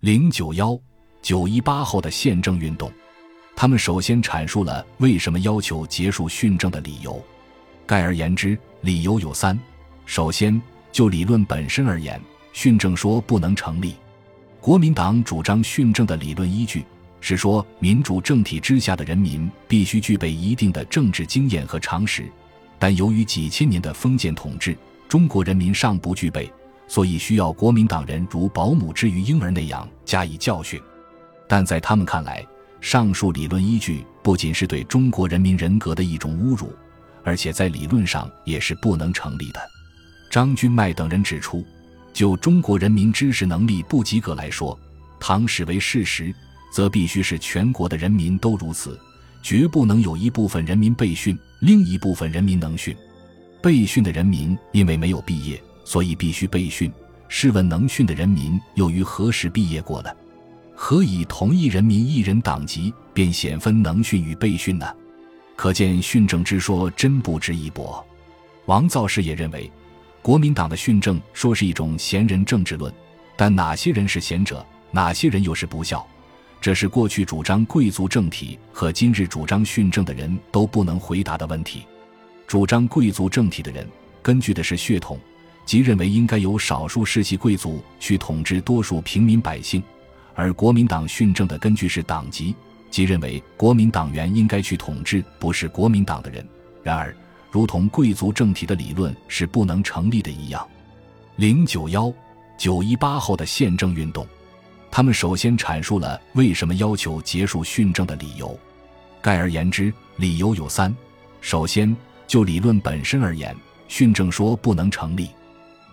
零九幺九一八后的宪政运动，他们首先阐述了为什么要求结束训政的理由。概而言之，理由有三：首先，就理论本身而言，训政说不能成立。国民党主张训政的理论依据是说，民主政体之下的人民必须具备一定的政治经验和常识，但由于几千年的封建统治，中国人民尚不具备。所以需要国民党人如保姆之于婴儿那样加以教训，但在他们看来，上述理论依据不仅是对中国人民人格的一种侮辱，而且在理论上也是不能成立的。张君迈等人指出，就中国人民知识能力不及格来说，唐史为事实，则必须是全国的人民都如此，绝不能有一部分人民被训，另一部分人民能训。被训的人民因为没有毕业。所以必须备训。试问能训的人民又于何时毕业过呢？何以同一人民一人党籍便显分能训与被训呢？可见训政之说真不值一驳。王造世也认为，国民党的训政说是一种贤人政治论，但哪些人是贤者，哪些人又是不孝，这是过去主张贵族政体和今日主张训政的人都不能回答的问题。主张贵族政体的人，根据的是血统。即认为应该由少数世袭贵族去统治多数平民百姓，而国民党训政的根据是党籍，即认为国民党员应该去统治不是国民党的人。然而，如同贵族政体的理论是不能成立的一样，零九幺九一八后的宪政运动，他们首先阐述了为什么要求结束训政的理由。概而言之，理由有三：首先，就理论本身而言，训政说不能成立。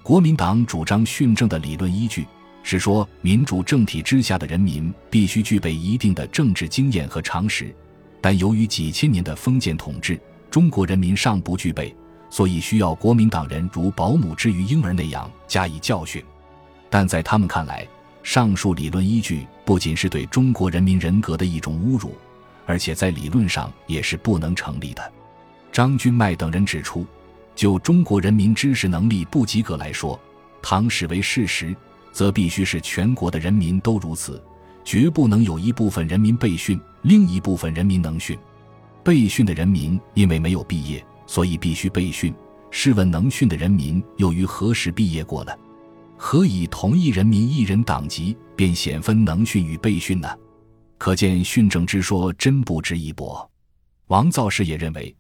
国民党主张训政的理论依据是说，民主政体之下的人民必须具备一定的政治经验和常识，但由于几千年的封建统治，中国人民尚不具备，所以需要国民党人如保姆之于婴儿那样加以教训。但在他们看来，上述理论依据不仅是对中国人民人格的一种侮辱，而且在理论上也是不能成立的。张君迈等人指出。就中国人民知识能力不及格来说，唐史为事实，则必须是全国的人民都如此，绝不能有一部分人民被训，另一部分人民能训。被训的人民因为没有毕业，所以必须被训。试问能训的人民又于何时毕业过了？何以同一人民一人党籍便显分能训与被训呢？可见训政之说真不值一驳。王造世也认为。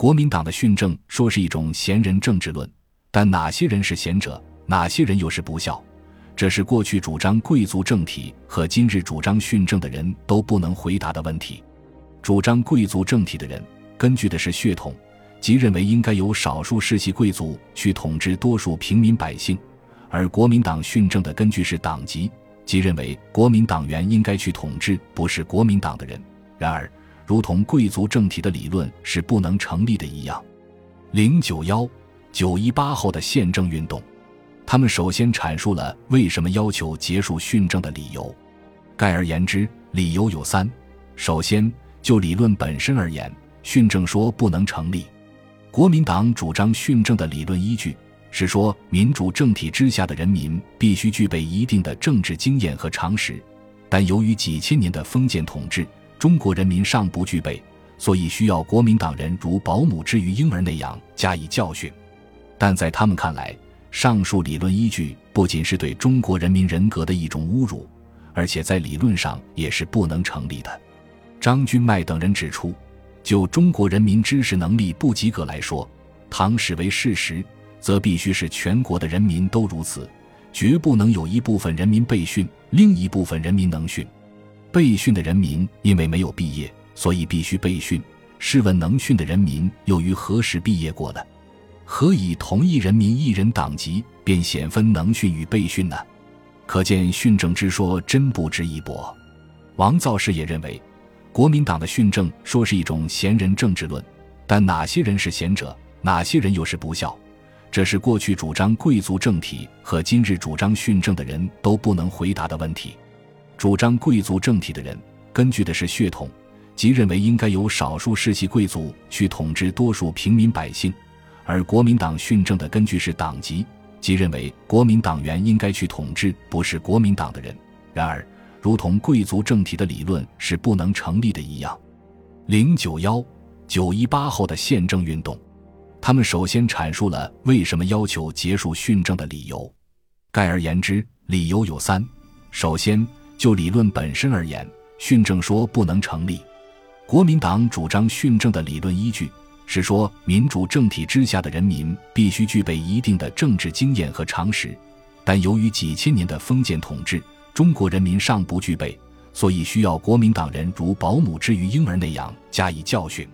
国民党的训政说是一种贤人政治论，但哪些人是贤者，哪些人又是不孝，这是过去主张贵族政体和今日主张训政的人都不能回答的问题。主张贵族政体的人，根据的是血统，即认为应该由少数世袭贵族去统治多数平民百姓；而国民党训政的根据是党籍，即认为国民党员应该去统治不是国民党的人。然而。如同贵族政体的理论是不能成立的一样，零九幺九一八后的宪政运动，他们首先阐述了为什么要求结束训政的理由。概而言之，理由有三：首先，就理论本身而言，训政说不能成立。国民党主张训政的理论依据是说，民主政体之下的人民必须具备一定的政治经验和常识，但由于几千年的封建统治。中国人民尚不具备，所以需要国民党人如保姆之于婴儿那样加以教训。但在他们看来，上述理论依据不仅是对中国人民人格的一种侮辱，而且在理论上也是不能成立的。张君迈等人指出，就中国人民知识能力不及格来说，唐史为事实，则必须是全国的人民都如此，绝不能有一部分人民被训，另一部分人民能训。被训的人民因为没有毕业，所以必须被训。试问能训的人民又于何时毕业过呢？何以同一人民一人党籍便显分能训与被训呢？可见训政之说真不值一驳。王造世也认为，国民党的训政说是一种贤人政治论，但哪些人是贤者，哪些人又是不孝，这是过去主张贵族政体和今日主张训政的人都不能回答的问题。主张贵族政体的人，根据的是血统，即认为应该由少数世袭贵族去统治多数平民百姓；而国民党训政的根据是党籍，即认为国民党员应该去统治不是国民党的人。然而，如同贵族政体的理论是不能成立的一样，零九幺九一八后的宪政运动，他们首先阐述了为什么要求结束训政的理由。概而言之，理由有三：首先，就理论本身而言，训政说不能成立。国民党主张训政的理论依据是说，民主政体之下的人民必须具备一定的政治经验和常识，但由于几千年的封建统治，中国人民尚不具备，所以需要国民党人如保姆之于婴儿那样加以教训。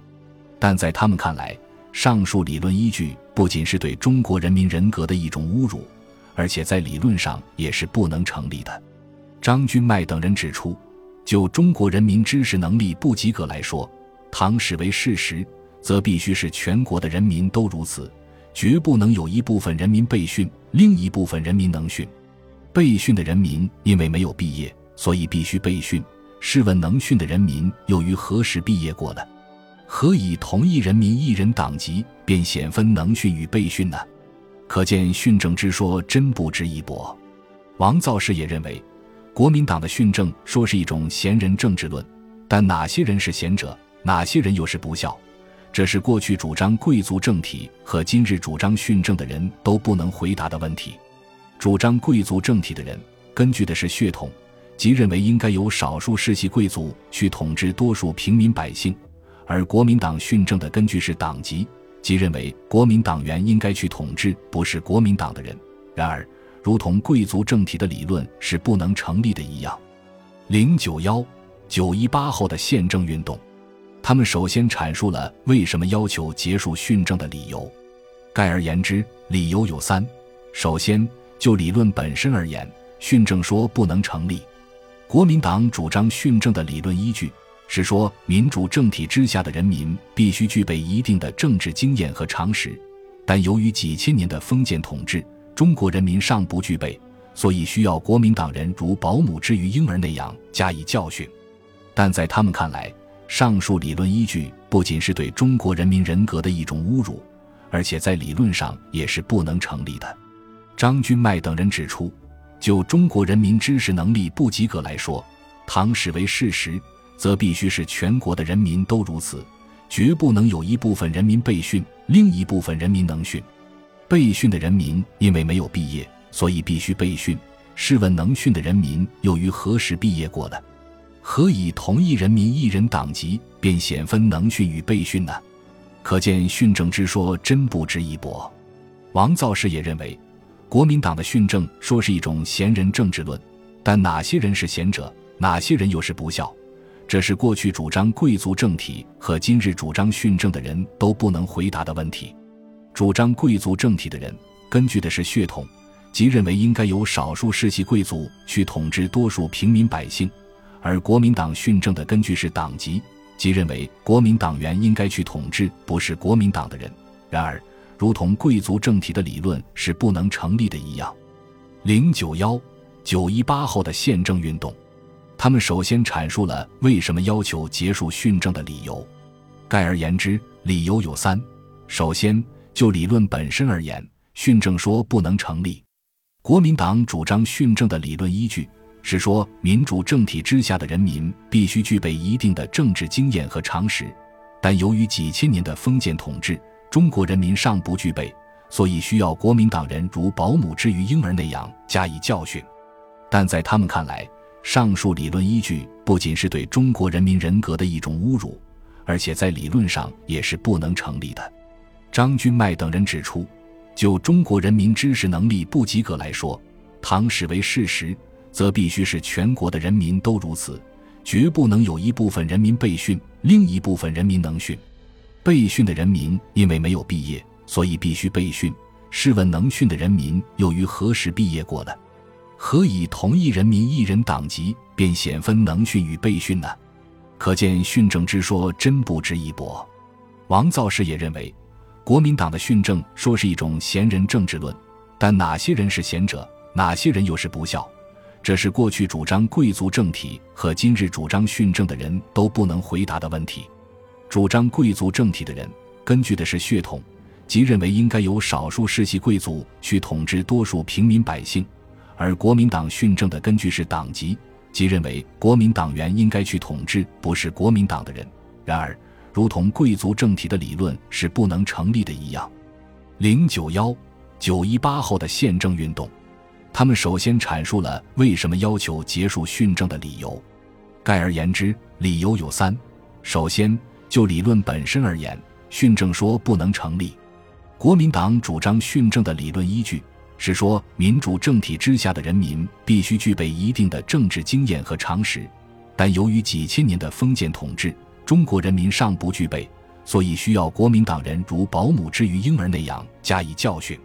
但在他们看来，上述理论依据不仅是对中国人民人格的一种侮辱。而且在理论上也是不能成立的。张君迈等人指出，就中国人民知识能力不及格来说，唐史为事实，则必须是全国的人民都如此，绝不能有一部分人民被训，另一部分人民能训。被训的人民因为没有毕业，所以必须被训。试问能训的人民又于何时毕业过呢？何以同一人民一人党籍，便显分能训与被训呢？可见训政之说真不值一驳。王造世也认为，国民党的训政说是一种贤人政治论，但哪些人是贤者，哪些人又是不孝，这是过去主张贵族政体和今日主张训政的人都不能回答的问题。主张贵族政体的人，根据的是血统，即认为应该由少数世袭贵族去统治多数平民百姓；而国民党训政的根据是党籍。即认为国民党员应该去统治不是国民党的人，然而，如同贵族政体的理论是不能成立的一样，零九幺九一八后的宪政运动，他们首先阐述了为什么要求结束训政的理由。概而言之，理由有三：首先，就理论本身而言，训政说不能成立。国民党主张训政的理论依据。是说，民主政体之下的人民必须具备一定的政治经验和常识，但由于几千年的封建统治，中国人民尚不具备，所以需要国民党人如保姆之于婴儿那样加以教训。但在他们看来，上述理论依据不仅是对中国人民人格的一种侮辱，而且在理论上也是不能成立的。张君迈等人指出，就中国人民知识能力不及格来说，唐史为事实。则必须是全国的人民都如此，绝不能有一部分人民被训，另一部分人民能训。被训的人民因为没有毕业，所以必须被训。试问能训的人民又于何时毕业过呢？何以同一人民一人党籍，便显分能训与被训呢？可见训政之说真不值一驳。王造世也认为，国民党的训政说是一种贤人政治论，但哪些人是贤者，哪些人又是不孝？这是过去主张贵族政体和今日主张训政的人都不能回答的问题。主张贵族政体的人，根据的是血统，即认为应该由少数世袭贵族去统治多数平民百姓；而国民党训政的根据是党籍，即认为国民党员应该去统治不是国民党的人。然而，如同贵族政体的理论是不能成立的一样，零九幺九一八后的宪政运动。他们首先阐述了为什么要求结束训政的理由。概而言之，理由有三：首先，就理论本身而言，训政说不能成立。国民党主张训政的理论依据是说，民主政体之下的人民必须具备一定的政治经验和常识，但由于几千年的封建统治，中国人民尚不具备，所以需要国民党人如保姆之于婴儿那样加以教训。但在他们看来，上述理论依据不仅是对中国人民人格的一种侮辱，而且在理论上也是不能成立的。张君迈等人指出，就中国人民知识能力不及格来说，唐史为事实，则必须是全国的人民都如此，绝不能有一部分人民被训，另一部分人民能训。被训的人民因为没有毕业，所以必须被训。试问能训的人民又于何时毕业过呢？何以同一人民一人党籍，便显分能训与被训呢？可见训政之说真不值一驳。王造世也认为，国民党的训政说是一种贤人政治论，但哪些人是贤者，哪些人又是不孝？这是过去主张贵族政体和今日主张训政的人都不能回答的问题。主张贵族政体的人，根据的是血统，即认为应该由少数世袭贵族去统治多数平民百姓。而国民党训政的根据是党籍，即认为国民党员应该去统治不是国民党的人。然而，如同贵族政体的理论是不能成立的一样，零九幺九一八后的宪政运动，他们首先阐述了为什么要求结束训政的理由。概而言之，理由有三：首先，就理论本身而言，训政说不能成立。国民党主张训政的理论依据是说，民主政体之下的人民必须具备一定的政治经验和常识，但由于几千年的封建统治，中国人民尚不具备，所以需要国民党人如保姆之于婴儿那样加以教训。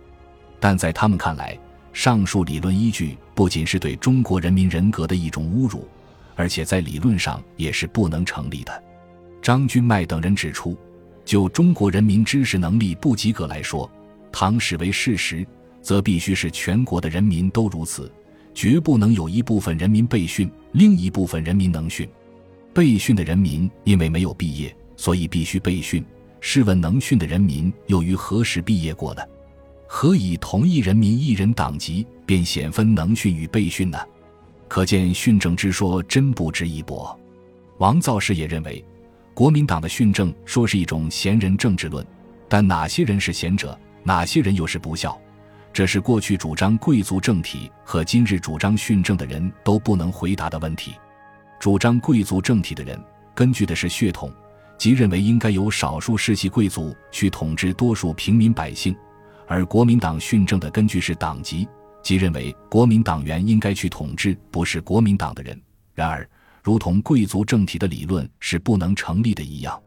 但在他们看来，上述理论依据不仅是对中国人民人格的一种侮辱。而且在理论上也是不能成立的。张君迈等人指出，就中国人民知识能力不及格来说，倘使为事实，则必须是全国的人民都如此，绝不能有一部分人民被训，另一部分人民能训。被训的人民因为没有毕业，所以必须被训。试问能训的人民又于何时毕业过呢？何以同一人民一人党籍，便显分能训与被训呢？可见训政之说真不值一驳。王造世也认为，国民党的训政说是一种贤人政治论，但哪些人是贤者，哪些人又是不孝，这是过去主张贵族政体和今日主张训政的人都不能回答的问题。主张贵族政体的人根据的是血统，即认为应该由少数世袭贵族去统治多数平民百姓；而国民党训政的根据是党籍。即认为国民党员应该去统治不是国民党的人，然而，如同贵族政体的理论是不能成立的一样。